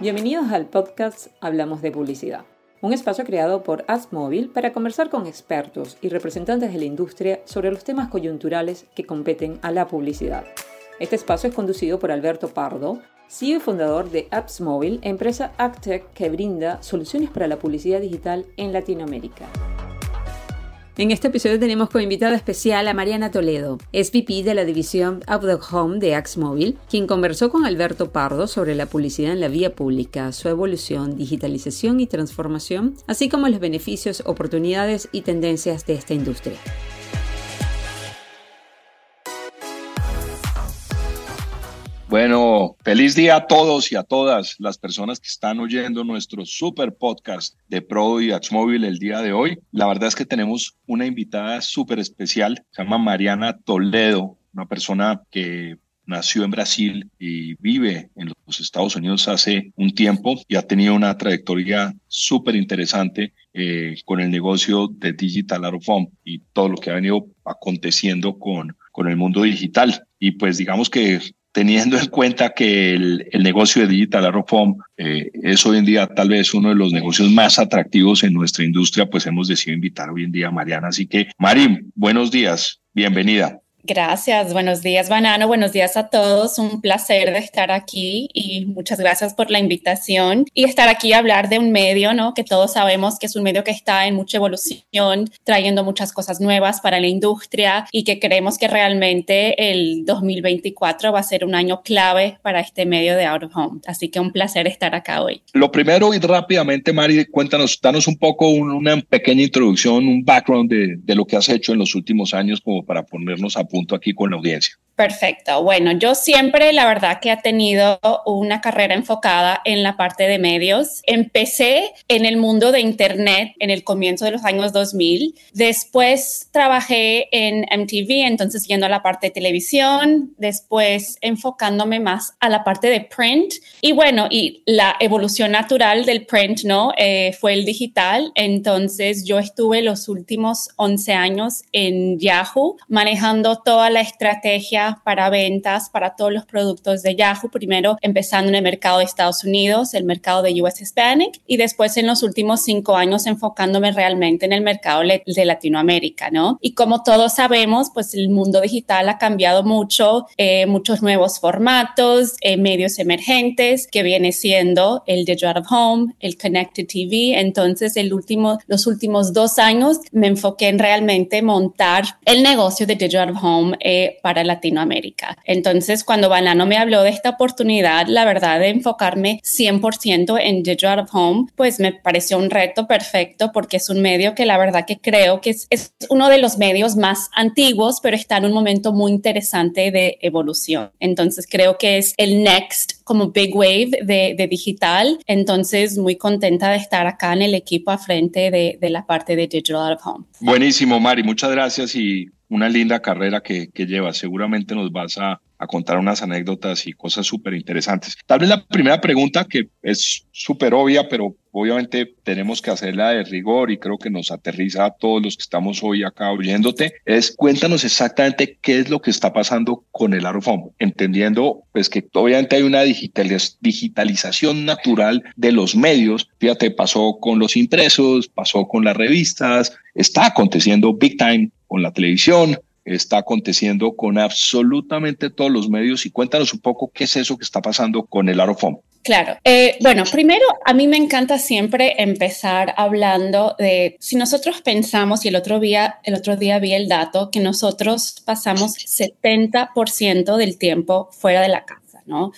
Bienvenidos al podcast Hablamos de Publicidad, un espacio creado por AdsMobile para conversar con expertos y representantes de la industria sobre los temas coyunturales que competen a la publicidad. Este espacio es conducido por Alberto Pardo, CEO y fundador de AppsMobile, empresa AgTech que brinda soluciones para la publicidad digital en Latinoamérica. En este episodio tenemos como invitada especial a Mariana Toledo, SVP de la división Up the Home de AxMobile, quien conversó con Alberto Pardo sobre la publicidad en la vía pública, su evolución, digitalización y transformación, así como los beneficios, oportunidades y tendencias de esta industria. Bueno, feliz día a todos y a todas las personas que están oyendo nuestro super podcast de Pro y Axmóvil el día de hoy. La verdad es que tenemos una invitada súper especial, se llama Mariana Toledo, una persona que nació en Brasil y vive en los Estados Unidos hace un tiempo y ha tenido una trayectoria súper interesante eh, con el negocio de Digital Home y todo lo que ha venido aconteciendo con, con el mundo digital. Y pues digamos que teniendo en cuenta que el, negocio de Digital Arrow eh, es hoy en día tal vez uno de los negocios más atractivos en nuestra industria, pues hemos decidido invitar hoy en día a Mariana. Así que, Mari, buenos días, bienvenida. Gracias, buenos días Banano, buenos días a todos, un placer de estar aquí y muchas gracias por la invitación y estar aquí a hablar de un medio, ¿no? Que todos sabemos que es un medio que está en mucha evolución, trayendo muchas cosas nuevas para la industria y que creemos que realmente el 2024 va a ser un año clave para este medio de Out of Home. Así que un placer estar acá hoy. Lo primero y rápidamente, Mari, cuéntanos, danos un poco una pequeña introducción, un background de, de lo que has hecho en los últimos años como para ponernos a punto aquí con la audiencia. Perfecto. Bueno, yo siempre, la verdad, que he tenido una carrera enfocada en la parte de medios. Empecé en el mundo de Internet en el comienzo de los años 2000. Después trabajé en MTV, entonces yendo a la parte de televisión. Después enfocándome más a la parte de print. Y bueno, y la evolución natural del print, ¿no? Eh, fue el digital. Entonces yo estuve los últimos 11 años en Yahoo manejando toda la estrategia para ventas para todos los productos de Yahoo, primero empezando en el mercado de Estados Unidos, el mercado de US Hispanic y después en los últimos cinco años enfocándome realmente en el mercado de Latinoamérica, ¿no? Y como todos sabemos, pues el mundo digital ha cambiado mucho, eh, muchos nuevos formatos, eh, medios emergentes, que viene siendo el Digital of Home, el Connected TV. Entonces, el último, los últimos dos años me enfoqué en realmente montar el negocio de Digital of Home eh, para Latinoamérica América. Entonces, cuando Banano me habló de esta oportunidad, la verdad de enfocarme 100% en Digital Home, pues me pareció un reto perfecto porque es un medio que la verdad que creo que es, uno de los medios más antiguos, pero está en un momento muy interesante de evolución. Entonces, creo que es el next como big wave de, digital. Entonces, muy contenta de estar acá en el equipo a frente de, la parte de Digital Home. Buenísimo, Mari. Muchas gracias y una linda carrera que, que llevas. Seguramente nos vas a, a contar unas anécdotas y cosas súper interesantes. Tal vez la primera pregunta, que es súper obvia, pero obviamente tenemos que hacerla de rigor y creo que nos aterriza a todos los que estamos hoy acá oyéndote, es cuéntanos exactamente qué es lo que está pasando con el Arofom, entendiendo pues que obviamente hay una digitalización natural de los medios, fíjate, pasó con los impresos, pasó con las revistas, está aconteciendo big time con la televisión, está aconteciendo con absolutamente todos los medios y cuéntanos un poco qué es eso que está pasando con el Arofom. Claro. Eh, bueno, primero, a mí me encanta siempre empezar hablando de si nosotros pensamos, y el otro día, el otro día vi el dato, que nosotros pasamos 70% del tiempo fuera de la casa.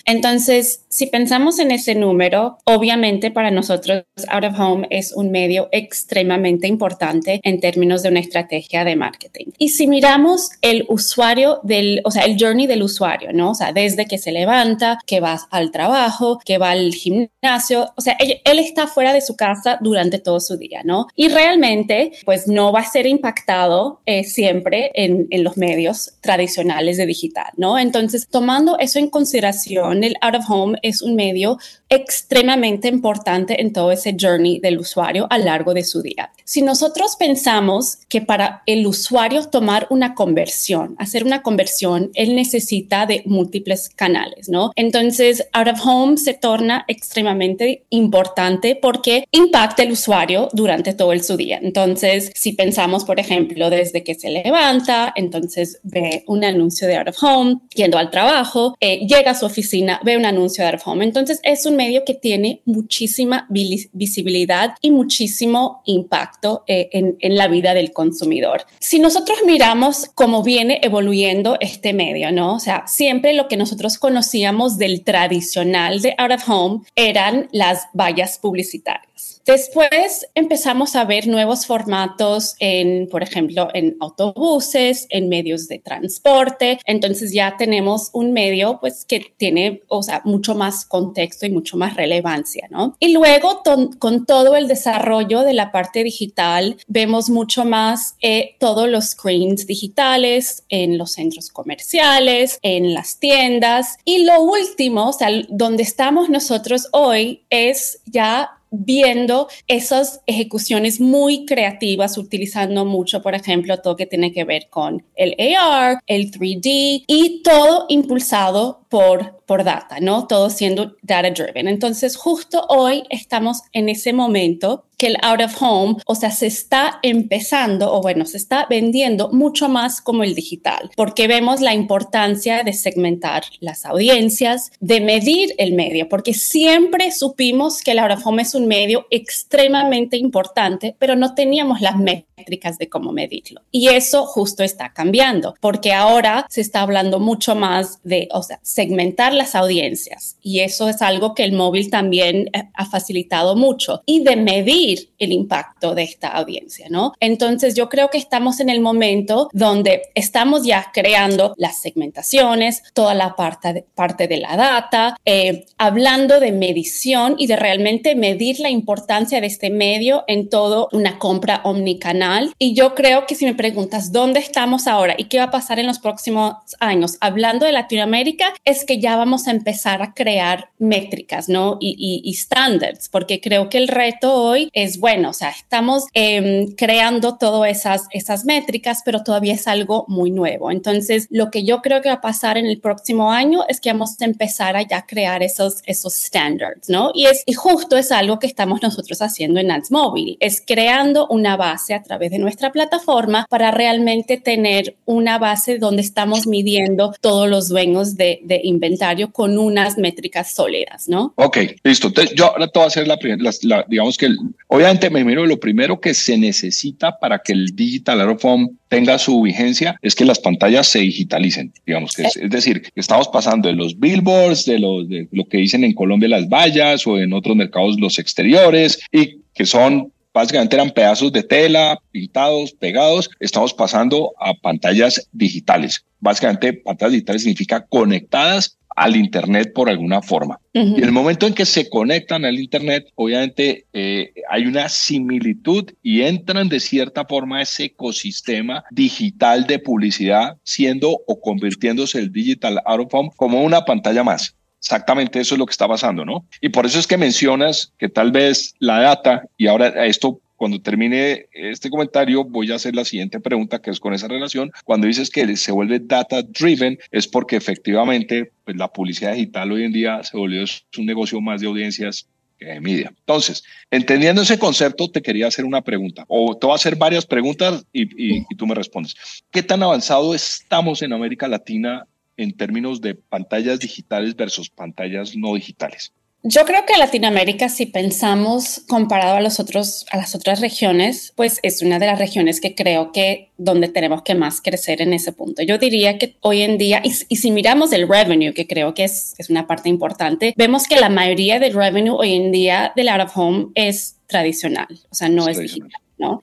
Entonces, si pensamos en ese número, obviamente para nosotros Out of Home es un medio extremadamente importante en términos de una estrategia de marketing. Y si miramos el usuario del, o sea, el journey del usuario, ¿no? O sea, desde que se levanta, que va al trabajo, que va al gimnasio, o sea, él, está fuera de su casa durante todo su día, ¿no? Y realmente, pues no va a ser impactado eh, siempre en, en los medios tradicionales de digital, ¿no? Entonces, tomando eso en consideración, el out of home es un medio extremadamente importante en todo ese journey del usuario a lo largo de su día. Si nosotros pensamos que para el usuario tomar una conversión, hacer una conversión, él necesita de múltiples canales, ¿no? Entonces, out of home se torna extremadamente importante porque impacta el usuario durante todo el su día. Entonces, si pensamos, por ejemplo, desde que se levanta, entonces ve un anuncio de out of home, yendo al trabajo, eh, llega a su oficina, ve un anuncio de out of home. Entonces, es un medio que tiene muchísima visibilidad y muchísimo impacto eh, en, en la vida del consumidor. Si nosotros miramos cómo viene evoluyendo este medio, ¿no? O sea, siempre lo que nosotros conocíamos del tradicional de out of home eran las vallas publicitarias. Después empezamos a ver nuevos formatos en, por ejemplo, en autobuses, en medios de transporte. Entonces ya tenemos un medio pues que tiene, o sea, mucho más contexto y mucho más relevancia, ¿no? Y luego con todo el desarrollo de la parte digital, vemos mucho más eh, todos los screens digitales en los centros comerciales, en las tiendas. Y lo último, o sea, donde estamos nosotros hoy es ya viendo esas ejecuciones muy creativas, utilizando mucho, por ejemplo, todo que tiene que ver con el AR, el 3D y todo impulsado por, por data, ¿no? Todo siendo data driven. Entonces, justo hoy estamos en ese momento que el out of home, o sea, se está empezando, o bueno, se está vendiendo mucho más como el digital, porque vemos la importancia de segmentar las audiencias, de medir el medio, porque siempre supimos que el out of home es un medio extremadamente importante, pero no teníamos las métricas de cómo medirlo. Y eso justo está cambiando, porque ahora se está hablando mucho más de, o sea, segmentar las audiencias, y eso es algo que el móvil también eh, ha facilitado mucho, y de medir el impacto de esta audiencia, ¿no? Entonces yo creo que estamos en el momento donde estamos ya creando las segmentaciones, toda la parte de, parte de la data, eh, hablando de medición y de realmente medir la importancia de este medio en todo una compra omnicanal. Y yo creo que si me preguntas dónde estamos ahora y qué va a pasar en los próximos años, hablando de Latinoamérica, es que ya vamos a empezar a crear métricas, ¿no? Y, standards, porque creo que el reto hoy es bueno, o sea, estamos em, creando todas esas, esas métricas, pero todavía es algo muy nuevo. Entonces, lo que yo creo que va a pasar en el próximo año es que vamos a empezar a ya crear esos, esos standards, ¿no? Y, es, y justo es algo que estamos nosotros haciendo en Ads Mobile, es creando una base a través de nuestra plataforma para realmente tener una base donde estamos midiendo todos los dueños de, inventario con unas métricas sólidas, ¿no? Ok, listo. Entonces, yo ahora te voy a hacer la, la digamos que el, Obviamente, me miro lo primero que se necesita para que el Digital Out tenga su vigencia es que las pantallas se digitalicen, digamos que es, decir, estamos pasando de los billboards, de, los, de lo que dicen en Colombia las vallas o en otros mercados los exteriores y que son básicamente eran pedazos de tela pintados, pegados, estamos pasando a pantallas digitales. Básicamente, pantallas digitales significa conectadas al Internet por alguna forma. Y en el momento en que se conectan al Internet, obviamente eh, hay una similitud y entran de cierta forma a ese ecosistema digital de publicidad, siendo o convirtiéndose el Digital Out of Home como una pantalla más. Exactamente eso es lo que está pasando, ¿no? Y por eso es que mencionas que tal vez la data, y ahora esto cuando termine este comentario, voy a hacer la siguiente pregunta, que es con esa relación. Cuando dices que se vuelve data driven, es porque efectivamente pues, la publicidad digital hoy en día se volvió un negocio más de audiencias que de media. Entonces, entendiendo ese concepto, te quería hacer una pregunta, o te voy a hacer varias preguntas y, y tú me respondes. ¿Qué tan avanzado estamos en América Latina en términos de pantallas digitales versus pantallas no digitales? Yo creo que Latinoamérica, si pensamos comparado a los otros, a las otras regiones, pues es una de las regiones que creo que donde tenemos que más crecer en ese punto. Yo diría que hoy en día, y, si miramos el revenue, que creo que es, es una parte importante, vemos que la mayoría del revenue hoy en día del out of home es tradicional, o sea, no es digital.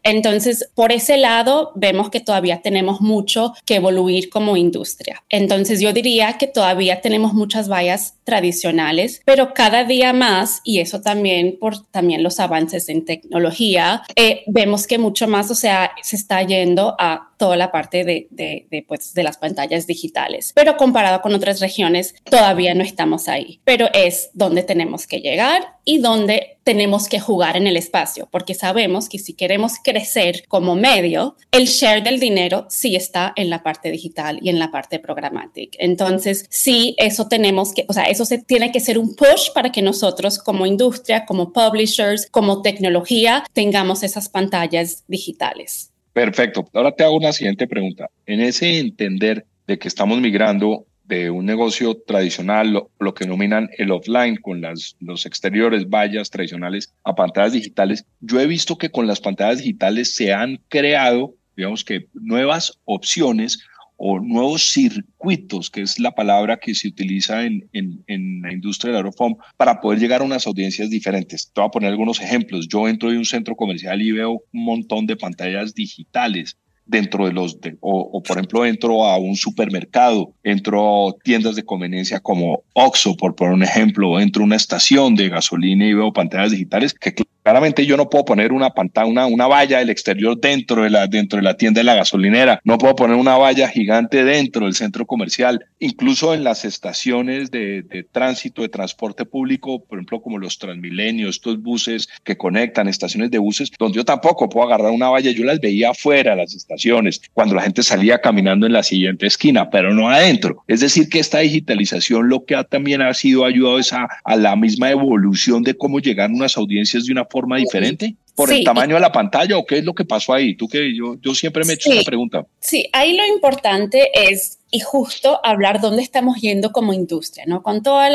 Entonces, por ese lado, vemos que todavía tenemos mucho que evoluir como industria. Entonces, yo diría que todavía tenemos muchas vallas tradicionales, pero cada día más, y eso también por también los avances en tecnología, eh, vemos que mucho más, o sea, se está yendo a toda la parte de, de, pues, de las pantallas digitales. Pero comparado con otras regiones, todavía no estamos ahí. Pero es donde tenemos que llegar y donde tenemos que jugar en el espacio, porque sabemos que si queremos crecer como medio, el share del dinero sí está en la parte digital y en la parte programática. Entonces, sí, eso tenemos que, o sea, eso se tiene que ser un push para que nosotros como industria, como publishers, como tecnología, tengamos esas pantallas digitales. Perfecto. Ahora te hago una siguiente pregunta. En ese entender de que estamos migrando de un negocio tradicional, lo, que denominan el offline, con las, los exteriores, vallas tradicionales, a pantallas digitales. Yo he visto que con las pantallas digitales se han creado, digamos que, nuevas opciones o nuevos circuitos, que es la palabra que se utiliza en, en, en la industria del aerofón, para poder llegar a unas audiencias diferentes. Te voy a poner algunos ejemplos. Yo entro en un centro comercial y veo un montón de pantallas digitales dentro de los, o, por ejemplo entro a un supermercado, entro a tiendas de conveniencia como Oxxo, por poner un ejemplo, entro a una estación de gasolina y veo pantallas digitales que claramente yo no puedo poner una pantalla, una, una valla del exterior dentro de, la, dentro de la tienda de la gasolinera, no puedo poner una valla gigante dentro del centro comercial, incluso en las estaciones de, de tránsito, de transporte público, por ejemplo como los Transmilenios, estos buses que conectan, estaciones de buses, donde yo tampoco puedo agarrar una valla, yo las veía afuera las estaciones cuando la gente salía caminando en la siguiente esquina, pero no adentro. Es decir, que esta digitalización lo que ha, también ha sido ayudado es a, la misma evolución de cómo llegar a unas audiencias de una forma diferente por el tamaño de la pantalla o qué es lo que pasó ahí? Tú que yo, yo siempre me he hecho esa pregunta. Sí, ahí lo importante es y justo hablar dónde estamos yendo como industria, ¿no? Con todos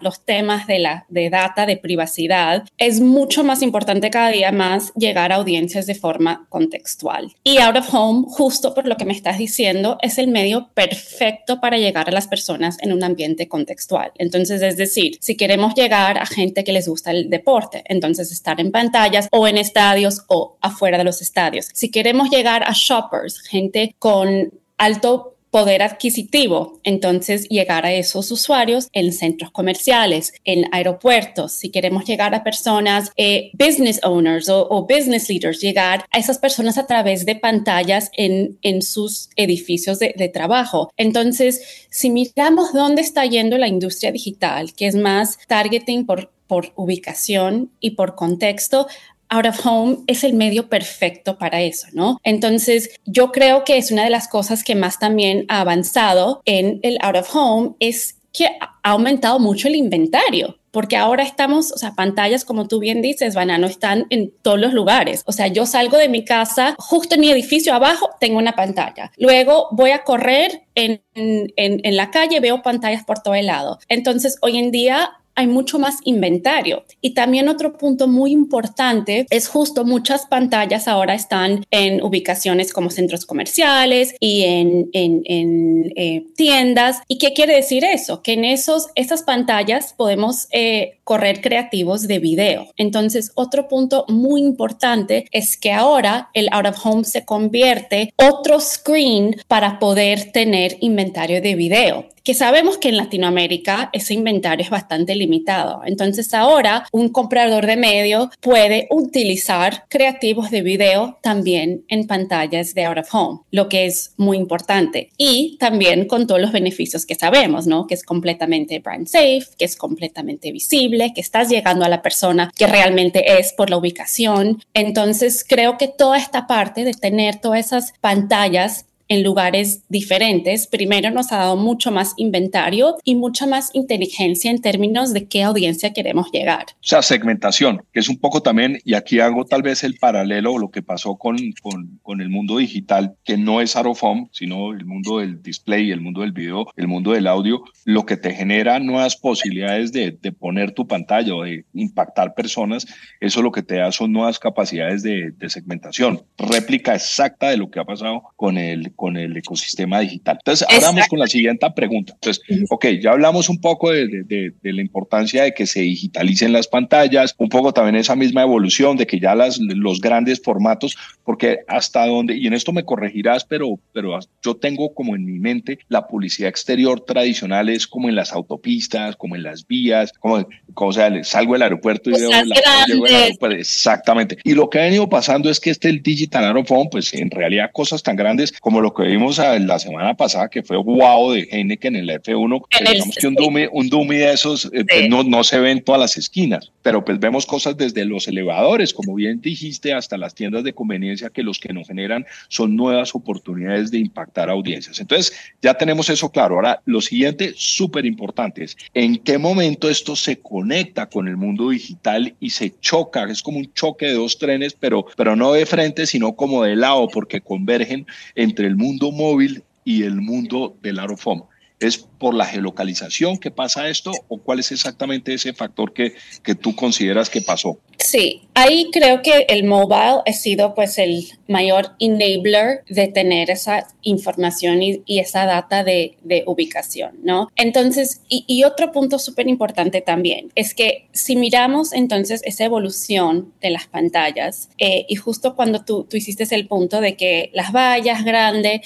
los temas de, la, de data, de privacidad, es mucho más importante cada día más llegar a audiencias de forma contextual. Y Out of Home, justo por lo que me estás diciendo, es el medio perfecto para llegar a las personas en un ambiente contextual. Entonces, es decir, si queremos llegar a gente que les gusta el deporte, entonces estar en pantallas o en estadios o afuera de los estadios. Si queremos llegar a shoppers, gente con alto poder adquisitivo. Entonces, llegar a esos usuarios en centros comerciales, en aeropuertos, si queremos llegar a personas, eh, business owners o, business leaders, llegar a esas personas a través de pantallas en, en sus edificios de, de trabajo. Entonces, si miramos dónde está yendo la industria digital, que es más targeting por por ubicación y por contexto, Out of Home es el medio perfecto para eso, ¿no? Entonces, yo creo que es una de las cosas que más también ha avanzado en el Out of Home es que ha aumentado mucho el inventario porque ahora estamos, o sea, pantallas, como tú bien dices, Banano, están en todos los lugares. O sea, yo salgo de mi casa, justo en mi edificio abajo tengo una pantalla. Luego voy a correr en, en, en la calle, veo pantallas por todo el lado. Entonces, hoy en día hay mucho más inventario. Y también otro punto muy importante es justo muchas pantallas ahora están en ubicaciones como centros comerciales y en, en, eh, tiendas. ¿Y qué quiere decir eso? Que en esos, esas pantallas podemos eh, correr creativos de video. Entonces, otro punto muy importante es que ahora el out of home se convierte otro screen para poder tener inventario de video que sabemos que en Latinoamérica ese inventario es bastante limitado. Entonces ahora un comprador de medio puede utilizar creativos de video también en pantallas de out of home, lo que es muy importante. Y también con todos los beneficios que sabemos, ¿no? Que es completamente brand safe, que es completamente visible, que estás llegando a la persona que realmente es por la ubicación. Entonces creo que toda esta parte de tener todas esas pantallas en lugares diferentes, primero nos ha dado mucho más inventario y mucha más inteligencia en términos de qué audiencia queremos llegar. O sea, segmentación, que es un poco también, y aquí hago tal vez el paralelo lo que pasó con, con, con el mundo digital, que no es Arofom, sino el mundo del display, el mundo del video, el mundo del audio, lo que te genera nuevas posibilidades de, de poner tu pantalla o de impactar personas, eso lo que te da son nuevas capacidades de, de segmentación, réplica exacta de lo que ha pasado con el con el ecosistema digital. Entonces, ahora vamos con la siguiente pregunta. Entonces, ok, ya hablamos un poco de, de, de, la importancia de que se digitalicen las pantallas, un poco también esa misma evolución de que ya las, los grandes formatos, porque hasta donde, y en esto me corregirás, pero, pero yo tengo como en mi mente la publicidad exterior tradicional es como en las autopistas, como en las vías, como, como o sea, salgo del aeropuerto y veo la, aeropuerto, exactamente. Y lo que ha venido pasando es que este el Digital Aerophone, pues en realidad cosas tan grandes como lo que vimos la semana pasada, que fue wow de Heineken en el F1, digamos que un dummy, un dummy de esos eh, pues, no, no se ve en todas las esquinas, pero pues vemos cosas desde los elevadores, como bien dijiste, hasta las tiendas de conveniencia que los que nos generan son nuevas oportunidades de impactar audiencias. Entonces, ya tenemos eso claro. Ahora, lo siguiente, súper importante, es en qué momento esto se conecta con el mundo digital y se choca, es como un choque de dos trenes, pero, pero no de frente, sino como de lado, porque convergen entre el mundo móvil y el mundo del Arofom. ¿Es por la geolocalización que pasa esto o cuál es exactamente ese factor que, que tú consideras que pasó? Sí, ahí creo que el mobile ha sido pues el mayor enabler de tener esa información y, esa data de, ubicación, ¿no? Entonces, y, otro punto súper importante también es que si miramos entonces esa evolución de las pantallas eh, y justo cuando tú, tú hiciste el punto de que las vallas grandes,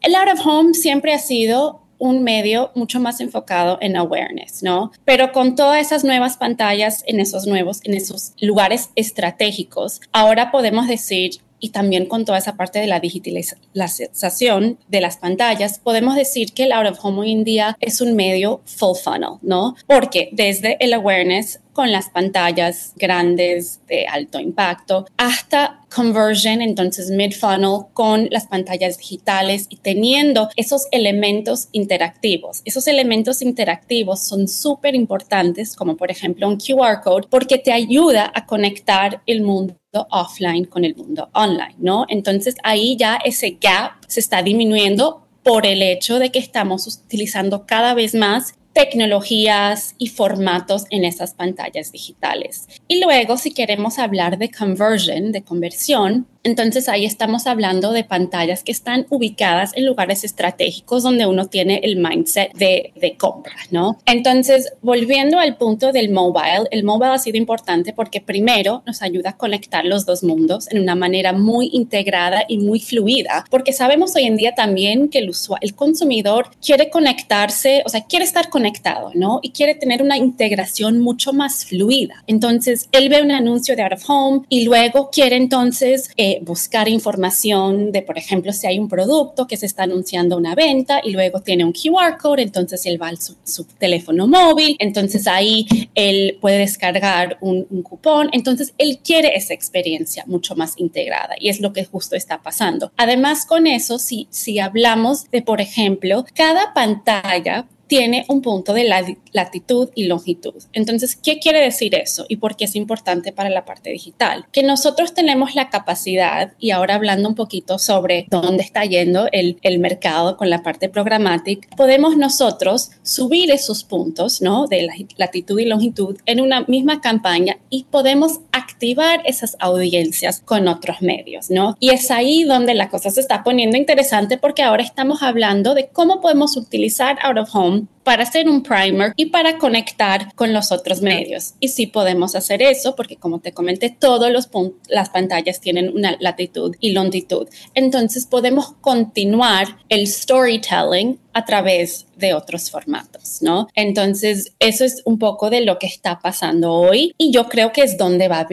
el out of home siempre ha sido un medio mucho más enfocado en awareness, ¿no? Pero con todas esas nuevas pantallas en esos nuevos, en esos lugares estratégicos, ahora podemos decir, y también con toda esa parte de la digitalización de las pantallas, podemos decir que el out of home hoy en día es un medio full funnel, ¿no? Porque desde el awareness con las pantallas grandes de alto impacto, hasta conversion, entonces mid-funnel con las pantallas digitales y teniendo esos elementos interactivos. Esos elementos interactivos son súper importantes, como por ejemplo un QR code, porque te ayuda a conectar el mundo offline con el mundo online, ¿no? Entonces ahí ya ese gap se está disminuyendo por el hecho de que estamos utilizando cada vez más tecnologías y formatos en esas pantallas digitales. Y luego, si queremos hablar de conversion, de conversión, entonces ahí estamos hablando de pantallas que están ubicadas en lugares estratégicos donde uno tiene el mindset de, de, compra, ¿no? Entonces, volviendo al punto del mobile, el mobile ha sido importante porque primero nos ayuda a conectar los dos mundos en una manera muy integrada y muy fluida, porque sabemos hoy en día también que el, usuario, el consumidor quiere conectarse, o sea, quiere estar conectado, ¿no? Y quiere tener una integración mucho más fluida. Entonces, él ve un anuncio de out of home y luego quiere entonces... Eh, buscar información de, por ejemplo, si hay un producto que se está anunciando una venta y luego tiene un QR code, entonces él va a su, teléfono móvil, entonces ahí él puede descargar un, un, cupón, entonces él quiere esa experiencia mucho más integrada y es lo que justo está pasando. Además con eso, si, si hablamos de, por ejemplo, cada pantalla tiene un punto de latitud y longitud. Entonces, ¿qué quiere decir eso y por qué es importante para la parte digital? Que nosotros tenemos la capacidad, y ahora hablando un poquito sobre dónde está yendo el, el mercado con la parte programática, podemos nosotros subir esos puntos, ¿no? De latitud y longitud en una misma campaña y podemos activar esas audiencias con otros medios, ¿no? Y es ahí donde la cosa se está poniendo interesante porque ahora estamos hablando de cómo podemos utilizar out of home para hacer un primer y para conectar con los otros medios. Y sí podemos hacer eso porque como te comenté, todas las pantallas tienen una latitud y longitud. Entonces podemos continuar el storytelling a través de otros formatos, ¿no? Entonces, eso es un poco de lo que está pasando hoy y yo creo que es donde va a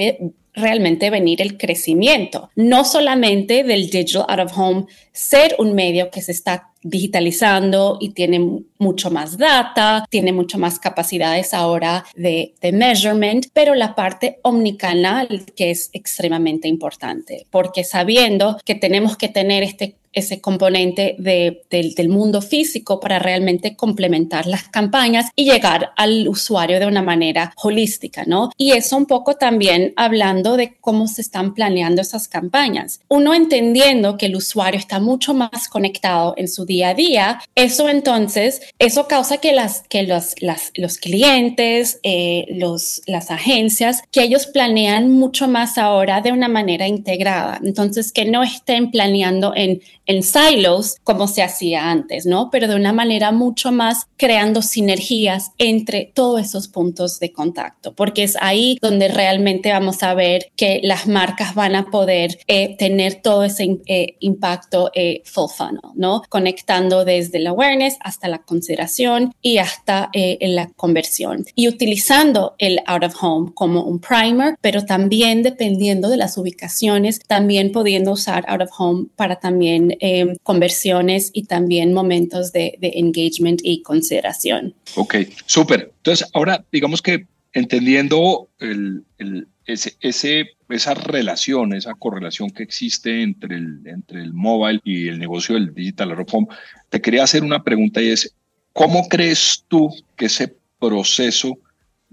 realmente venir el crecimiento, no solamente del digital out of home ser un medio que se está digitalizando y tiene mucho más data, tiene mucho más capacidades ahora de, de, measurement, pero la parte omnicanal que es extremadamente importante, porque sabiendo que tenemos que tener este ese componente de, del mundo físico para realmente complementar las campañas y llegar al usuario de una manera holística, ¿no? Y eso un poco también hablando de cómo se están planeando esas campañas. Uno entendiendo que el usuario está mucho más conectado en su día a día, eso entonces, eso causa que, las, que los, las, los clientes, eh, los, las agencias, que ellos planean mucho más ahora de una manera integrada. Entonces, que no estén planeando en en silos como se hacía antes, ¿no? Pero de una manera mucho más creando sinergias entre todos esos puntos de contacto, porque es ahí donde realmente vamos a ver que las marcas van a poder eh, tener todo ese eh, impacto eh, full funnel, ¿no? Conectando desde el awareness hasta la consideración y hasta la conversión. Y utilizando el out of home como un primer, pero también dependiendo de las ubicaciones, también pudiendo usar out of home para también conversiones y también momentos de, de engagement y consideración. Ok, súper. Entonces, ahora digamos que entendiendo el, ese, ese, esa relación, esa correlación que existe entre el, entre el mobile y el negocio del digital te quería hacer una pregunta y es, ¿cómo crees tú que ese proceso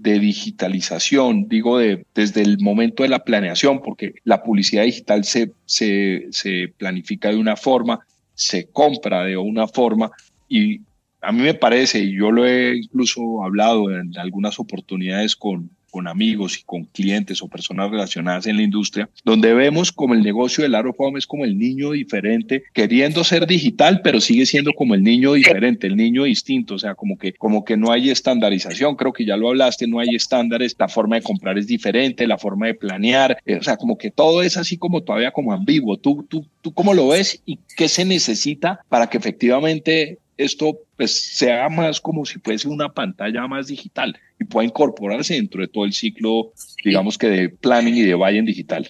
de digitalización, digo, de, desde el momento de la planeación, porque la publicidad digital se, se, se planifica de una forma, se compra de una forma y a mí me parece, y yo lo he incluso hablado en algunas oportunidades con, con amigos y con clientes o personas relacionadas en la industria, donde vemos como el negocio del Home es como el niño diferente, queriendo ser digital, pero sigue siendo como el niño diferente, el niño distinto, o sea, como que, como que no hay estandarización, creo que ya lo hablaste, no hay estándares, la forma de comprar es diferente, la forma de planear, eh, o sea, como que todo es así como todavía como ambiguo. ¿Tú, tú, tú cómo lo ves y qué se necesita para que efectivamente esto pues sea más como si fuese una pantalla más digital y pueda incorporarse dentro de todo el ciclo, digamos que de planning y de buying digital.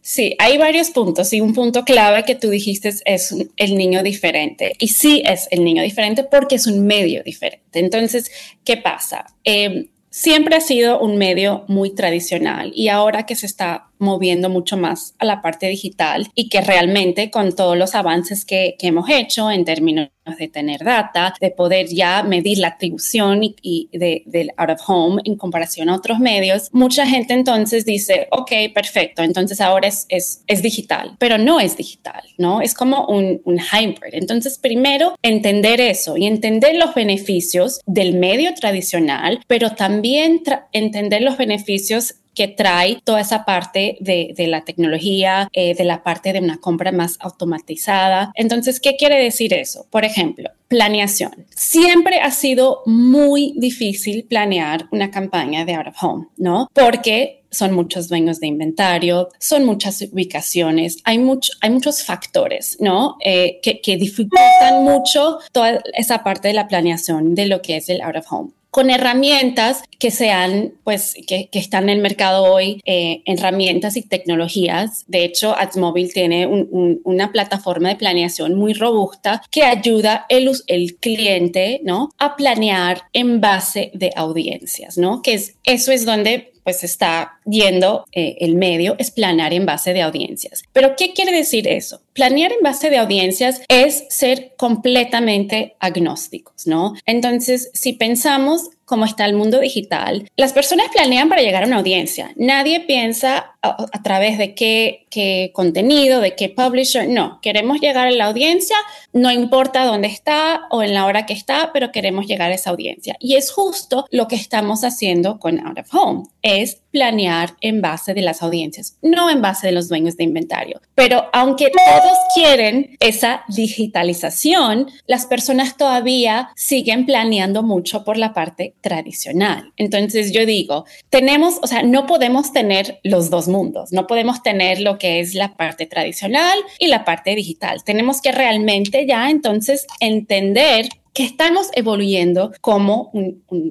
Sí, hay varios puntos y un punto clave que tú dijiste es, el niño diferente. Y sí es el niño diferente porque es un medio diferente. Entonces, ¿qué pasa? Eh, siempre ha sido un medio muy tradicional y ahora que se está moviendo mucho más a la parte digital y que realmente con todos los avances que, hemos hecho en términos de tener data, de poder ya medir la atribución y, del out of home en comparación a otros medios, mucha gente entonces dice, ok, perfecto, entonces ahora es, es, es digital, pero no es digital, ¿no? Es como un, un hybrid. Entonces, primero, entender eso y entender los beneficios del medio tradicional, pero también entender los beneficios que trae toda esa parte de, la tecnología, eh, de la parte de una compra más automatizada. Entonces, ¿qué quiere decir eso? Por ejemplo, planeación. Siempre ha sido muy difícil planear una campaña de out of home, ¿no? Porque son muchos dueños de inventario, son muchas ubicaciones, hay, mucho, hay muchos factores, ¿no? Eh, que dificultan mucho toda esa parte de la planeación de lo que es el out of home con herramientas que sean, pues, que, están en el mercado hoy, eh, herramientas y tecnologías. De hecho, AdsMobile tiene una plataforma de planeación muy robusta que ayuda el, el cliente, ¿no? A planear en base de audiencias, ¿no? Que es, eso es donde pues está yendo eh, el medio es planear en base de audiencias. Pero ¿qué quiere decir eso? Planear en base de audiencias es ser completamente agnósticos, ¿no? Entonces, si pensamos cómo está el mundo digital, las personas planean para llegar a una audiencia. Nadie piensa a, través de qué, qué, contenido, de qué publisher. No, queremos llegar a la audiencia, no importa dónde está o en la hora que está, pero queremos llegar a esa audiencia. Y es justo lo que estamos haciendo con Out of Home, es planear en base de las audiencias, no en base de los dueños de inventario. Pero aunque todos quieren esa digitalización, las personas todavía siguen planeando mucho por la parte tradicional. Entonces yo digo, tenemos, o sea, no podemos tener los dos mundos, no podemos tener lo que es la parte tradicional y la parte digital. Tenemos que realmente ya entonces entender que estamos evoluyendo como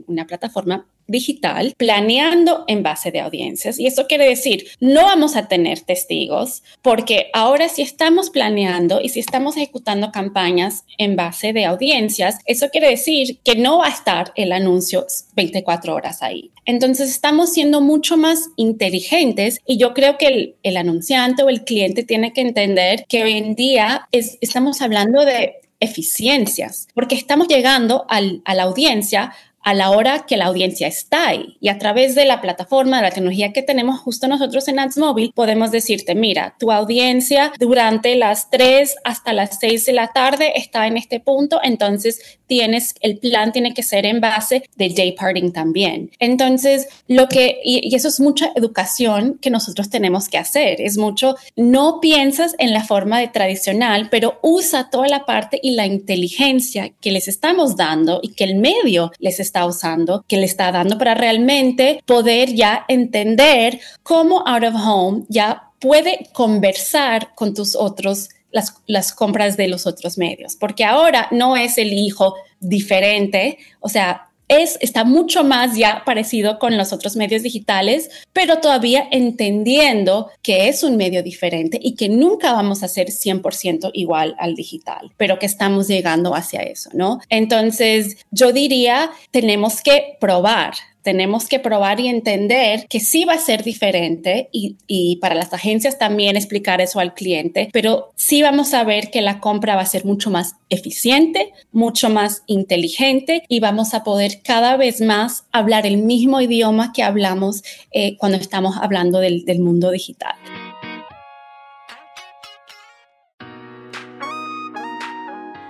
una plataforma digital planeando en base de audiencias. Y eso quiere decir, no vamos a tener testigos porque ahora si estamos planeando y si estamos ejecutando campañas en base de audiencias, eso quiere decir que no va a estar el anuncio 24 horas ahí. Entonces estamos siendo mucho más inteligentes y yo creo que el, anunciante o el cliente tiene que entender que hoy en día estamos hablando de eficiencias, porque estamos llegando a la audiencia a la hora que la audiencia está ahí. Y a través de la plataforma, de la tecnología que tenemos justo nosotros en Ads Mobile, podemos decirte, mira, tu audiencia durante las 3 hasta las 6 de la tarde está en este punto, entonces tienes, el plan tiene que ser en base de day parting también. Entonces, lo que, y eso es mucha educación que nosotros tenemos que hacer, es mucho, no piensas en la forma de tradicional, pero usa toda la parte y la inteligencia que les estamos dando y que el medio les está usando, que le está dando para realmente poder ya entender cómo out of home ya puede conversar con tus otros las, las, compras de los otros medios, porque ahora no es el hijo diferente, o sea, es, está mucho más ya parecido con los otros medios digitales, pero todavía entendiendo que es un medio diferente y que nunca vamos a ser 100% igual al digital, pero que estamos llegando hacia eso, ¿no? Entonces, yo diría, tenemos que probar, tenemos que probar y entender que sí va a ser diferente y, para las agencias también explicar eso al cliente, pero sí vamos a ver que la compra va a ser mucho más eficiente, mucho más inteligente y vamos a poder cada vez más hablar el mismo idioma que hablamos eh, cuando estamos hablando del, del mundo digital.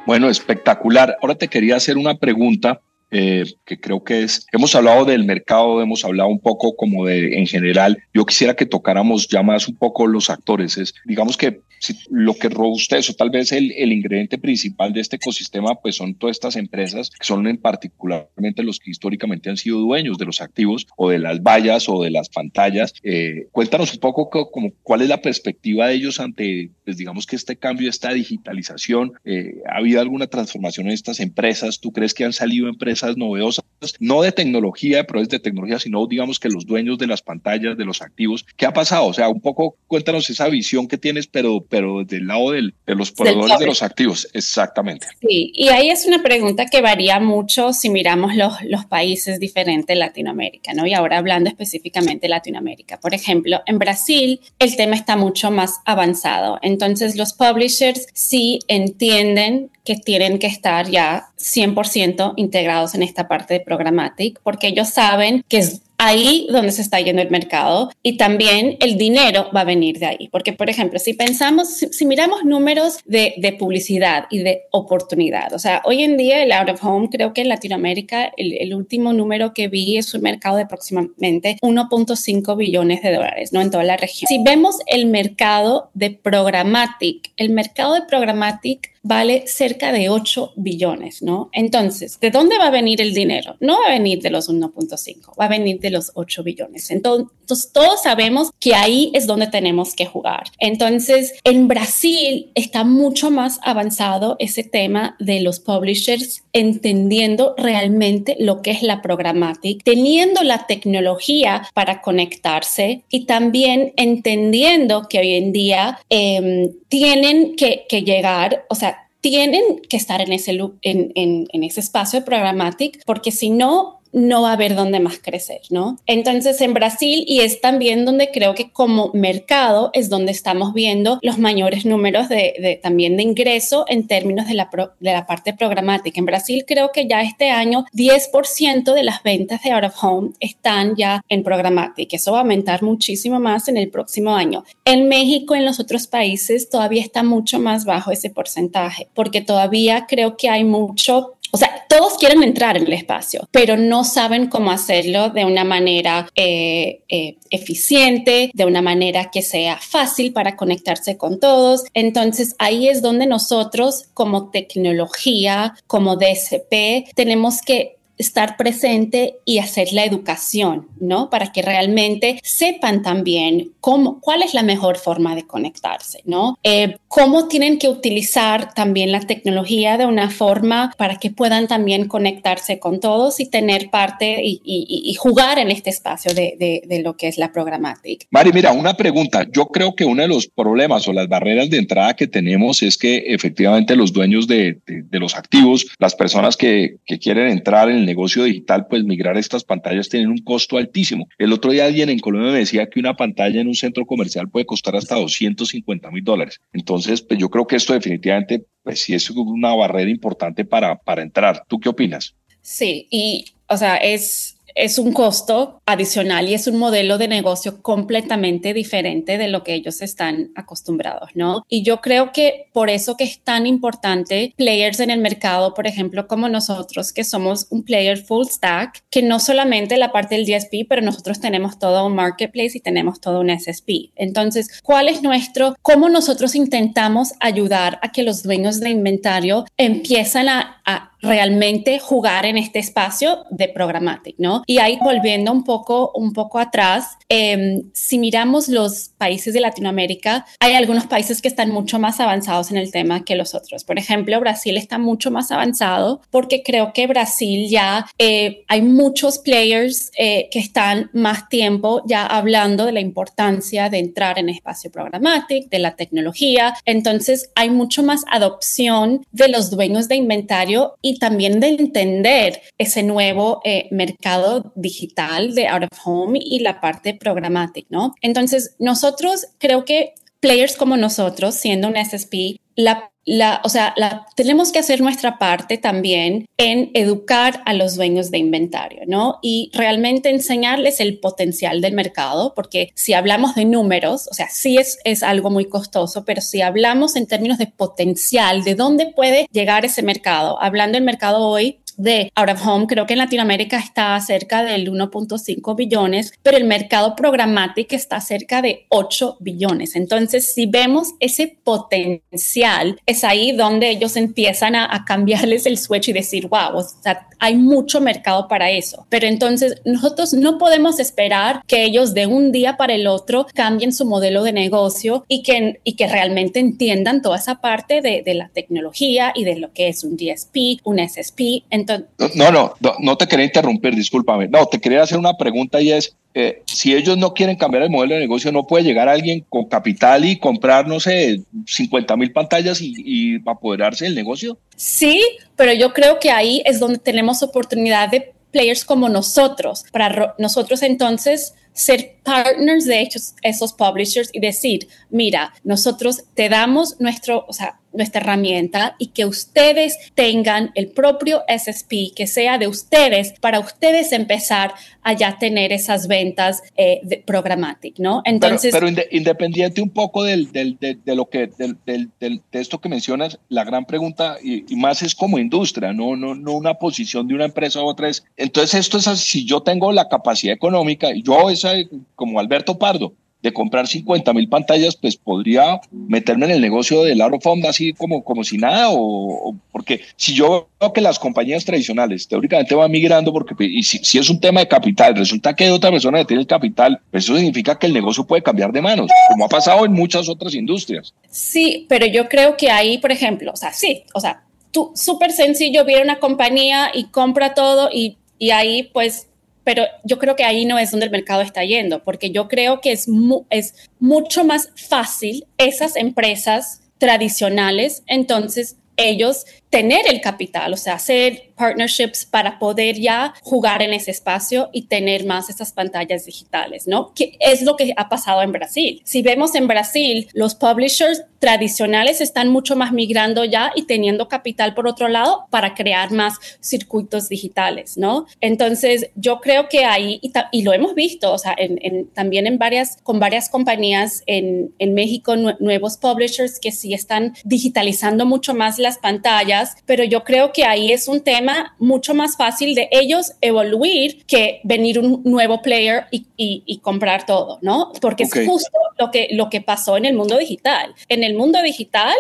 Bueno, espectacular. Ahora te quería hacer una pregunta eh, que creo que es, hemos hablado del mercado, hemos hablado un poco como de en general, yo quisiera que tocáramos ya más un poco los actores, es, digamos que lo que robusta eso, tal vez el, el, ingrediente principal de este ecosistema, pues son todas estas empresas que son en particularmente los que históricamente han sido dueños de los activos o de las vallas o de las pantallas. Eh, cuéntanos un poco como, cuál es la perspectiva de ellos ante, pues digamos que este cambio, esta digitalización, eh, ¿ha habido alguna transformación en estas empresas? ¿Tú crees que han salido empresas esas novedosas, no de tecnología, pero es de tecnología, sino digamos que los dueños de las pantallas, de los activos. ¿Qué ha pasado? O sea, un poco cuéntanos esa visión que tienes, pero, pero del lado del, de los proveedores de los activos. Exactamente. Sí, y ahí es una pregunta que varía mucho si miramos los, los países diferentes de Latinoamérica, ¿no? Y ahora hablando específicamente de Latinoamérica. Por ejemplo, en Brasil el tema está mucho más avanzado. Entonces, los publishers sí entienden que tienen que estar ya 100% integrados en esta parte de programmatic, porque ellos saben que es ahí donde se está yendo el mercado y también el dinero va a venir de ahí. Porque, por ejemplo, si pensamos, si, miramos números de, publicidad y de oportunidad, o sea, hoy en día el out of home, creo que en Latinoamérica el, el último número que vi es un mercado de aproximadamente 1.5 billones de dólares, ¿no? En toda la región. Si vemos el mercado de programmatic, el mercado de programmatic vale cerca de 8 billones, ¿no? Entonces, ¿de dónde va a venir el dinero? No va a venir de los 1.5, va a venir de los 8 billones. Entonces, todos sabemos que ahí es donde tenemos que jugar. Entonces, en Brasil está mucho más avanzado ese tema de los publishers entendiendo realmente lo que es la programática, teniendo la tecnología para conectarse y también entendiendo que hoy en día eh, tienen que, que llegar, o sea, tienen que estar en ese, en, en, en ese espacio de programática, porque si no, no va a haber dónde más crecer, ¿no? Entonces en Brasil y es también donde creo que como mercado es donde estamos viendo los mayores números de, también de ingreso en términos de la, de la parte programática. En Brasil creo que ya este año 10% de las ventas de out of home están ya en programática. Eso va a aumentar muchísimo más en el próximo año. En México, en los otros países, todavía está mucho más bajo ese porcentaje, porque todavía creo que hay mucho o sea, todos quieren entrar en el espacio, pero no saben cómo hacerlo de una manera eh, eh, eficiente, de una manera que sea fácil para conectarse con todos. Entonces, ahí es donde nosotros como tecnología, como DSP, tenemos que estar presente y hacer la educación, ¿no? Para que realmente sepan también cómo, cuál es la mejor forma de conectarse, ¿no? Eh, cómo tienen que utilizar también la tecnología de una forma para que puedan también conectarse con todos y tener parte y, y, y jugar en este espacio de, de, de, lo que es la programática. Mari, mira, una pregunta. Yo creo que uno de los problemas o las barreras de entrada que tenemos es que efectivamente los dueños de, de los activos, las personas que, que quieren entrar en negocio digital, pues migrar estas pantallas tienen un costo altísimo. El otro día alguien en Colombia me decía que una pantalla en un centro comercial puede costar hasta 250 mil dólares. Entonces, pues yo creo que esto definitivamente, pues sí es una barrera importante para, para entrar. ¿Tú qué opinas? Sí, y o sea, es es un costo adicional y es un modelo de negocio completamente diferente de lo que ellos están acostumbrados, ¿no? Y yo creo que por eso que es tan importante players en el mercado, por ejemplo, como nosotros, que somos un player full stack, que no solamente la parte del DSP, pero nosotros tenemos todo un marketplace y tenemos todo un SSP. Entonces, ¿cuál es nuestro, cómo nosotros intentamos ayudar a que los dueños de inventario empiezan a, a realmente jugar en este espacio de programmatic, ¿no? Y ahí volviendo un poco, un poco atrás, em, si miramos los países de Latinoamérica, hay algunos países que están mucho más avanzados en el tema que los otros. Por ejemplo, Brasil está mucho más avanzado porque creo que Brasil ya eh, hay muchos players eh, que están más tiempo ya hablando de la importancia de entrar en espacio programático, de la tecnología. Entonces, hay mucho más adopción de los dueños de inventario y también de entender ese nuevo eh, mercado digital de out of home y la parte programática, ¿no? Entonces, nosotros creo que players como nosotros, siendo un SSP, la, la, o sea, tenemos que hacer nuestra parte también en educar a los dueños de inventario, ¿no? Y realmente enseñarles el potencial del mercado, porque si hablamos de números, o sea, sí es, es algo muy costoso, pero si hablamos en términos de potencial, de dónde puede llegar ese mercado, hablando del mercado hoy, de out of home, creo que en Latinoamérica está cerca del 1.5 billones, pero el mercado programático está cerca de 8 billones. Entonces, si vemos ese potencial, es ahí donde ellos empiezan a, a cambiarles el switch y decir, wow, o sea, hay mucho mercado para eso. Pero entonces nosotros no podemos esperar que ellos de un día para el otro cambien su modelo de negocio y que, y que realmente entiendan toda esa parte de, de la tecnología y de lo que es un DSP, un SSP. Entonces, no, no, no, no te quería interrumpir, discúlpame. No, te quería hacer una pregunta y es, eh, si ellos no quieren cambiar el modelo de negocio, no puede llegar alguien con capital y comprar, no sé, 50 mil pantallas y, y apoderarse del negocio. Sí, pero yo creo que ahí es donde tenemos oportunidad de players como nosotros, para nosotros entonces ser partners de esos, esos publishers y decir, mira, nosotros te damos nuestro, o sea, nuestra herramienta y que ustedes tengan el propio SSP, que sea de ustedes, para ustedes empezar a ya tener esas ventas eh, de programáticas, ¿no? Entonces... Pero, independiente un poco del, del, de, de, lo que, del, de esto que mencionas, la gran pregunta, y, y, más es como industria, no, no, no una posición de una empresa u otra es, entonces esto es así, si yo tengo la capacidad económica, yo esa, como Alberto Pardo, de comprar 50 mil pantallas, pues podría meterme en el negocio del Aro Fund así como, como si nada, o, porque si yo veo que las compañías tradicionales teóricamente van migrando, porque y si, si, es un tema de capital, resulta que hay otra persona que tiene el capital, pues eso significa que el negocio puede cambiar de manos, como ha pasado en muchas otras industrias. Sí, pero yo creo que ahí, por ejemplo, o sea, sí, o sea, tú súper sencillo, viene una compañía y compra todo y, y ahí pues pero yo creo que ahí no es donde el mercado está yendo, porque yo creo que es, mu es mucho más fácil esas empresas tradicionales, entonces ellos tener el capital, o sea, hacer partnerships para poder ya jugar en ese espacio y tener más esas pantallas digitales, ¿no? Que es lo que ha pasado en Brasil. Si vemos en Brasil, los publishers tradicionales están mucho más migrando ya y teniendo capital por otro lado para crear más circuitos digitales, ¿no? Entonces, yo creo que ahí, y, y lo hemos visto, o sea, en, en, también en varias, con varias compañías en, en México, nuevos publishers que sí están digitalizando mucho más las pantallas pero yo creo que ahí es un tema mucho más fácil de ellos evoluir que venir un nuevo player y, y, y comprar todo, ¿no? Porque okay. es justo lo que, lo que pasó en el mundo digital. En el mundo digital,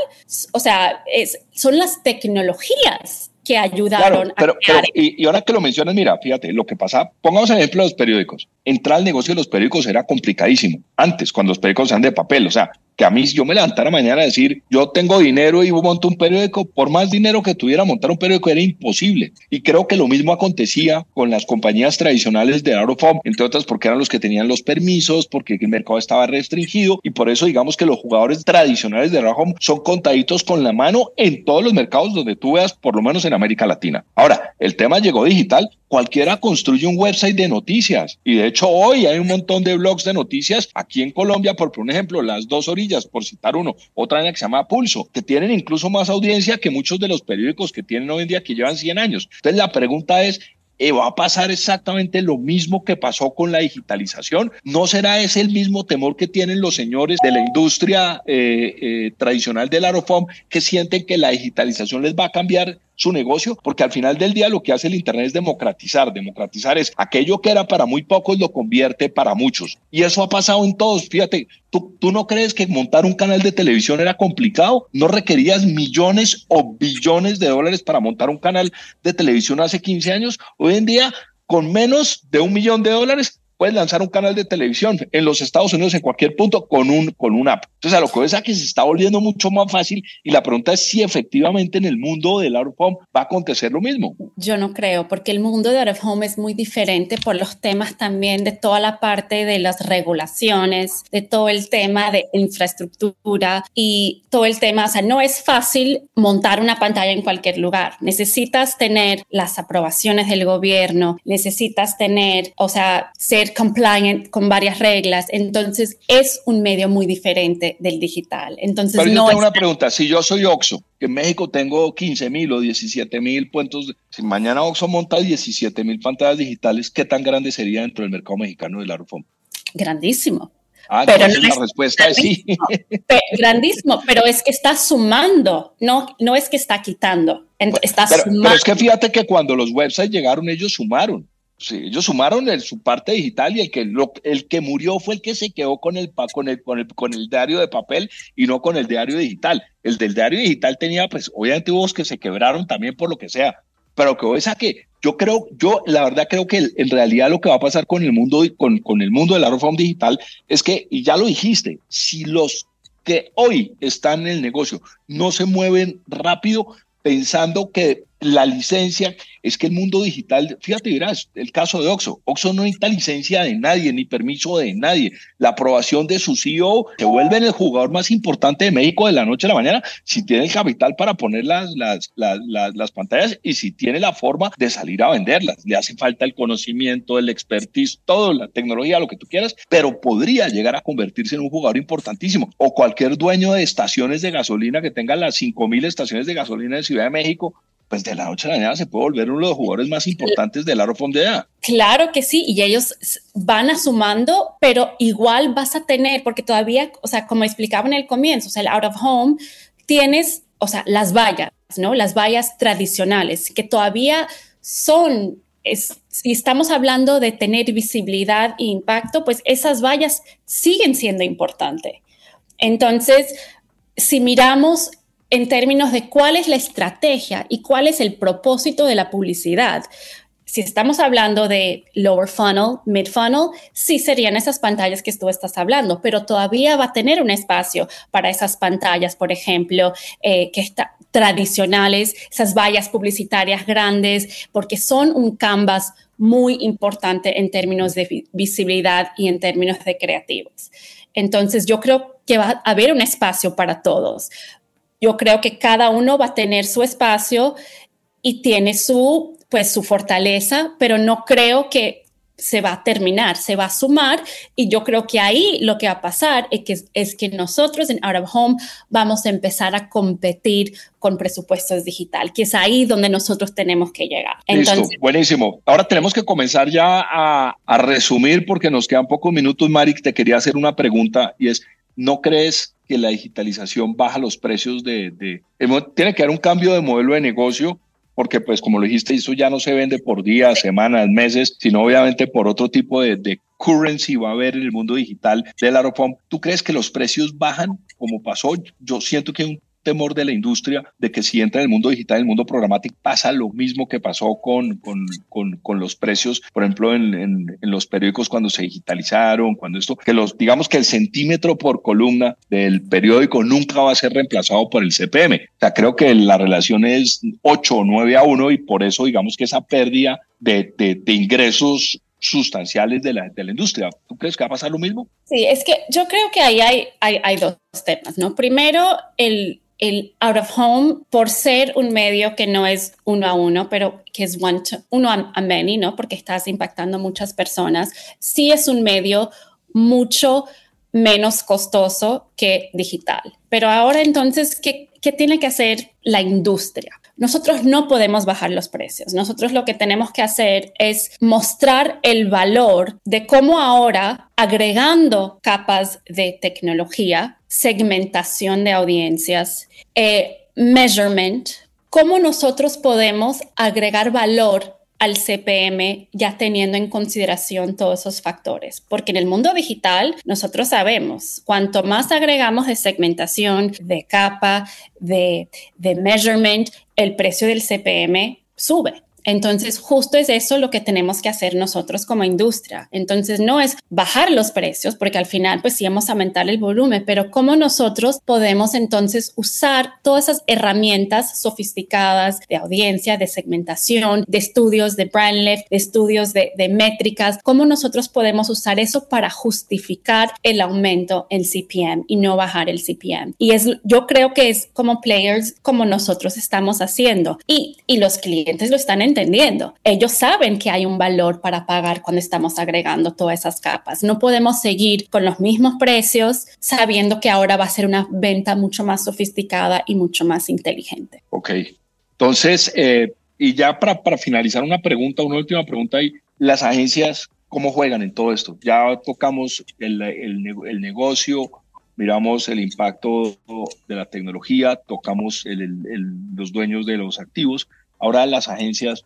o sea, es, son las tecnologías que ayudaron claro, pero, a crear. Pero, y, y, ahora que lo mencionas, mira, fíjate, lo que pasa, pongamos el ejemplo de los periódicos. Entrar al negocio de los periódicos era complicadísimo. Antes, cuando los periódicos eran de papel, o sea, que a mí yo me levantara mañana a decir, yo tengo dinero y monto un periódico, por más dinero que tuviera montar un periódico era imposible. Y creo que lo mismo acontecía con las compañías tradicionales de Aerofom, entre otras porque eran los que tenían los permisos, porque el mercado estaba restringido y por eso digamos que los jugadores tradicionales de Aerofom son contaditos con la mano en todos los mercados donde tú veas, por lo menos en América Latina. Ahora, el tema llegó digital, cualquiera construye un website de noticias y de hecho hoy hay un montón de blogs de noticias aquí en Colombia, por un ejemplo, las dos orillas, por citar uno, otra que se llama Pulso, que tienen incluso más audiencia que muchos de los periódicos que tienen hoy en día que llevan 100 años. Entonces la pregunta es, eh, va a pasar exactamente lo mismo que pasó con la digitalización. ¿No será ese el mismo temor que tienen los señores de la industria eh, eh, tradicional del aerofón que sienten que la digitalización les va a cambiar su negocio, porque al final del día lo que hace el Internet es democratizar. Democratizar es aquello que era para muy pocos lo convierte para muchos. Y eso ha pasado en todos. Fíjate, ¿tú, tú no crees que montar un canal de televisión era complicado? ¿No requerías millones o billones de dólares para montar un canal de televisión hace 15 años? Hoy en día, con menos de un millón de dólares, puedes lanzar un canal de televisión en los Estados Unidos en cualquier punto con un con una app. Entonces, a lo que ves que se está volviendo mucho más fácil y la pregunta es si efectivamente en el mundo del out of home va a acontecer lo mismo. Yo no creo, porque el mundo de out of home es muy diferente por los temas también de toda la parte de las regulaciones, de todo el tema de infraestructura y todo el tema, o sea, no es fácil montar una pantalla en cualquier lugar. Necesitas tener las aprobaciones del gobierno, necesitas tener, o sea, ser compliant con varias reglas. Entonces es un medio muy diferente del digital. Entonces Pero no yo tengo una pregunta. Si yo soy Oxxo, que en México tengo 15 mil o 17 mil puntos, si mañana Oxxo monta 17 mil pantallas digitales, ¿qué tan grande sería dentro del mercado mexicano del Arufom? Grandísimo. Ah, pero la respuesta es sí. grandísimo, pero es que está sumando, no, no es que está quitando, está sumando. Pero es que fíjate que cuando los websites llegaron, ellos sumaron. Sí, ellos sumaron su parte digital y el que, lo, el que murió fue el que se quedó con el, con, el, con, el, con el diario de papel y no con el diario digital. El del diario digital tenía, pues, obviamente hubo que se quebraron también por lo que sea, pero que hoy que yo creo, yo la verdad creo que en realidad lo que va a pasar con el mundo, con, con el mundo del Aeroform digital es que, y ya lo dijiste, si los que hoy están en el negocio no se mueven rápido, pensando que la licencia es que el mundo digital, fíjate, verás, el caso de Oxo, Oxo no necesita licencia de nadie, ni permiso de nadie. La aprobación de su CEO se vuelve el jugador más importante de México de la noche a la mañana si tiene el capital para poner las, las, las, las, pantallas y si tiene la forma de salir a venderlas. Le hace falta el conocimiento, el expertise, todo, la tecnología, lo que tú quieras, pero podría llegar a convertirse en un jugador importantísimo. O cualquier dueño de estaciones de gasolina que tenga las 5.000 estaciones de gasolina en Ciudad de México, pues de la noche a la mañana se puede volver uno de los jugadores más importantes del Aro Fondea. Claro que sí, y ellos van sumando, pero igual vas a tener, porque todavía, o sea, como explicaba en el comienzo, o sea, el out of home, tienes, o sea, las vallas, ¿no? Las vallas tradicionales, que todavía son, si estamos hablando de tener visibilidad e impacto, pues esas vallas siguen siendo importantes. Entonces, si miramos en términos de cuál es la estrategia y cuál es el propósito de la publicidad. Si estamos hablando de lower funnel, mid funnel, sí serían esas pantallas que tú estás hablando, pero todavía va a tener un espacio para esas pantallas, por ejemplo, eh, que está, tradicionales, esas vallas publicitarias grandes, porque son un canvas muy importante en términos de visibilidad y en términos de creativos. Entonces, yo creo que va a haber un espacio para todos, yo creo que cada uno va a tener su espacio y tiene su, pues, su fortaleza, pero no creo que se va a terminar, se va a sumar y yo creo que ahí lo que va a pasar es que, es que nosotros en Out of Home vamos a empezar a competir con presupuestos digital, que es ahí donde nosotros tenemos que llegar. Listo, buenísimo. Ahora tenemos que comenzar ya a, a resumir porque nos quedan pocos minutos, Mari, te quería hacer una pregunta y es, ¿no crees que la digitalización baja los precios de, Tiene que haber un cambio de modelo de negocio, porque pues como lo dijiste, eso ya no se vende por días, semanas, meses, sino obviamente por otro tipo de, de currency va a haber en el mundo digital del Aeropom. ¿Tú crees que los precios bajan como pasó? Yo siento que un temor de la industria de que si entra en el mundo digital, en el mundo programático, pasa lo mismo que pasó con, con, con, los precios, por ejemplo, en, los periódicos cuando se digitalizaron, cuando esto, que los, digamos que el centímetro por columna del periódico nunca va a ser reemplazado por el CPM. O sea, creo que la relación es 8 o 9 a 1 y por eso digamos que esa pérdida de, de, de ingresos sustanciales de la, de la industria. ¿Tú crees que va a pasar lo mismo? Sí, es que yo creo que ahí hay, hay, hay dos temas, ¿no? Primero, el, el out of home por ser un medio que no es uno a uno, pero que es one uno a, many, ¿no? Porque estás impactando a muchas personas. Sí es un medio mucho menos costoso que digital. Pero ahora entonces, ¿qué, qué tiene que hacer la industria? nosotros no podemos bajar los precios. Nosotros lo que tenemos que hacer es mostrar el valor de cómo ahora, agregando capas de tecnología, segmentación de audiencias, eh, measurement, cómo nosotros podemos agregar valor al CPM ya teniendo en consideración todos esos factores. Porque en el mundo digital nosotros sabemos, cuanto más agregamos de segmentación, de capa, de, de measurement, el precio del CPM sube. Entonces, justo es eso lo que tenemos que hacer nosotros como industria. Entonces, no es bajar los precios, porque al final, pues sí vamos a aumentar el volumen, pero cómo nosotros podemos entonces usar todas esas herramientas sofisticadas de audiencia, de segmentación, de estudios de brand lift, de estudios de, métricas, cómo nosotros podemos usar eso para justificar el aumento en CPM y no bajar el CPM. Y es, yo creo que es como players como nosotros estamos haciendo y, y los clientes lo están entendiendo entendiendo. Ellos saben que hay un valor para pagar cuando estamos agregando todas esas capas. No podemos seguir con los mismos precios sabiendo que ahora va a ser una venta mucho más sofisticada y mucho más inteligente. Ok. Entonces, eh, y ya para, para finalizar una pregunta, una última pregunta ahí, las agencias, ¿cómo juegan en todo esto? Ya tocamos el, el, el negocio, miramos el impacto de la tecnología, tocamos el, los dueños de los activos, Ahora las agencias,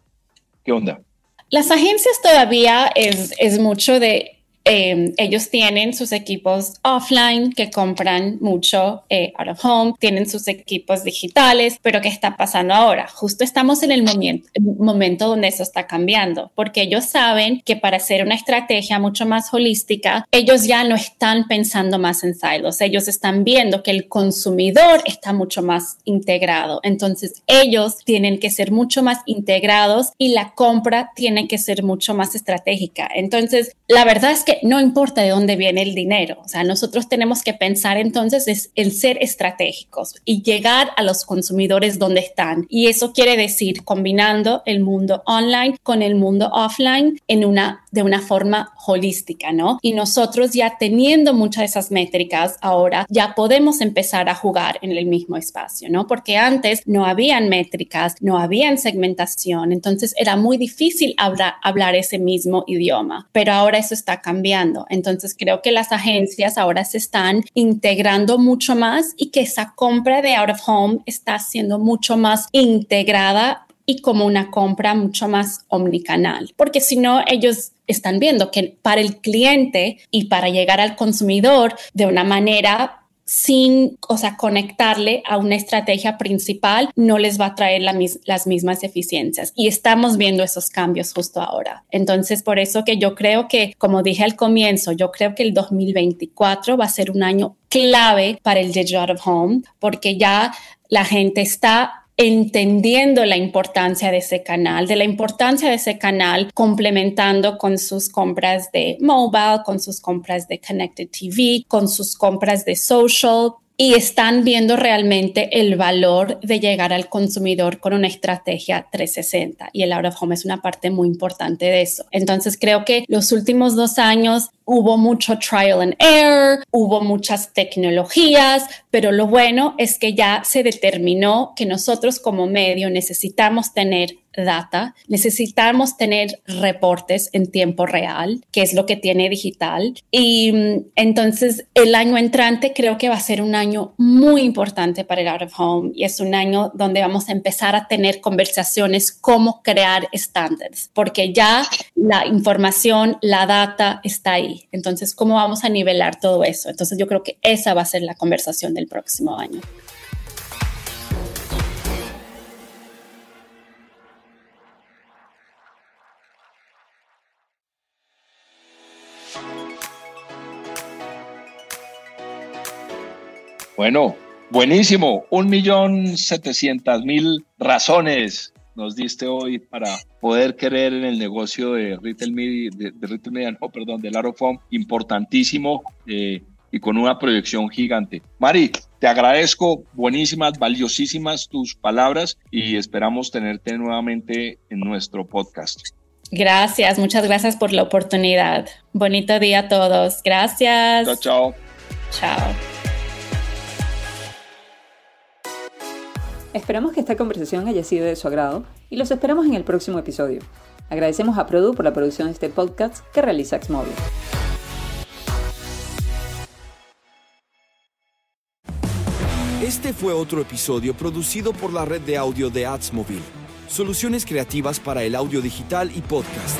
¿qué onda? Las agencias todavía es, es mucho de Em, ellos tienen sus equipos offline que compran mucho eh, out of home, tienen sus equipos digitales, pero ¿qué está pasando ahora? Justo estamos en el momento, momento donde eso está cambiando, porque ellos saben que para hacer una estrategia mucho más holística, ellos ya no están pensando más en silos, ellos están viendo que el consumidor está mucho más integrado, entonces ellos tienen que ser mucho más integrados y la compra tiene que ser mucho más estratégica. Entonces, la verdad es que no importa de dónde viene el dinero. O sea, nosotros tenemos que pensar entonces es el ser estratégicos y llegar a los consumidores donde están. Y eso quiere decir combinando el mundo online con el mundo offline en una, de una forma holística, ¿no? Y nosotros ya teniendo muchas de esas métricas, ahora ya podemos empezar a jugar en el mismo espacio, ¿no? Porque antes no habían métricas, no habían segmentación, entonces era muy difícil hablar, hablar ese mismo idioma, pero ahora eso está cambiando entonces creo que las agencias ahora se están integrando mucho más y que esa compra de out of home está siendo mucho más integrada y como una compra mucho más omnicanal, porque si no, ellos están viendo que para el cliente y para llegar al consumidor de una manera sin, o sea, conectarle a una estrategia principal no les va a traer las mismas eficiencias. Y estamos viendo esos cambios justo ahora. Entonces, por eso que yo creo que, como dije al comienzo, yo creo que el 2024 va a ser un año clave para el digital of home, porque ya la gente está entendiendo la importancia de ese canal, de la importancia de ese canal complementando con sus compras de mobile, con sus compras de connected TV, con sus compras de social, y están viendo realmente el valor de llegar al consumidor con una estrategia 360 y el out of home es una parte muy importante de eso. Entonces creo que los últimos dos años hubo mucho trial and error, hubo muchas tecnologías, pero lo bueno es que ya se determinó que nosotros como medio necesitamos tener data, necesitamos tener reportes en tiempo real, que es lo que tiene digital. Y mm, entonces el año entrante creo que va a ser un año muy importante para el out of home y es un año donde vamos a empezar a tener conversaciones cómo crear estándares, porque ya la información, la data está ahí. Entonces, ¿cómo vamos a nivelar todo eso? Entonces, yo creo que esa va a ser la conversación del próximo año. Bueno, buenísimo. Un millón setecientas mil razones nos diste hoy para poder creer en el negocio de retail media, de, retail media no, perdón, del Arofom, importantísimo eh, y con una proyección gigante. Mari, te agradezco, buenísimas, valiosísimas tus palabras y esperamos tenerte nuevamente en nuestro podcast. Gracias, muchas gracias por la oportunidad. Bonito día a todos. Gracias. Chao, chao. Chao. Esperamos que esta conversación haya sido de su agrado y los esperamos en el próximo episodio. Agradecemos a Produ por la producción de este podcast que realiza Xmobile. Este fue otro episodio producido por la red de audio de Adsmobile. Soluciones creativas para el audio digital y podcast.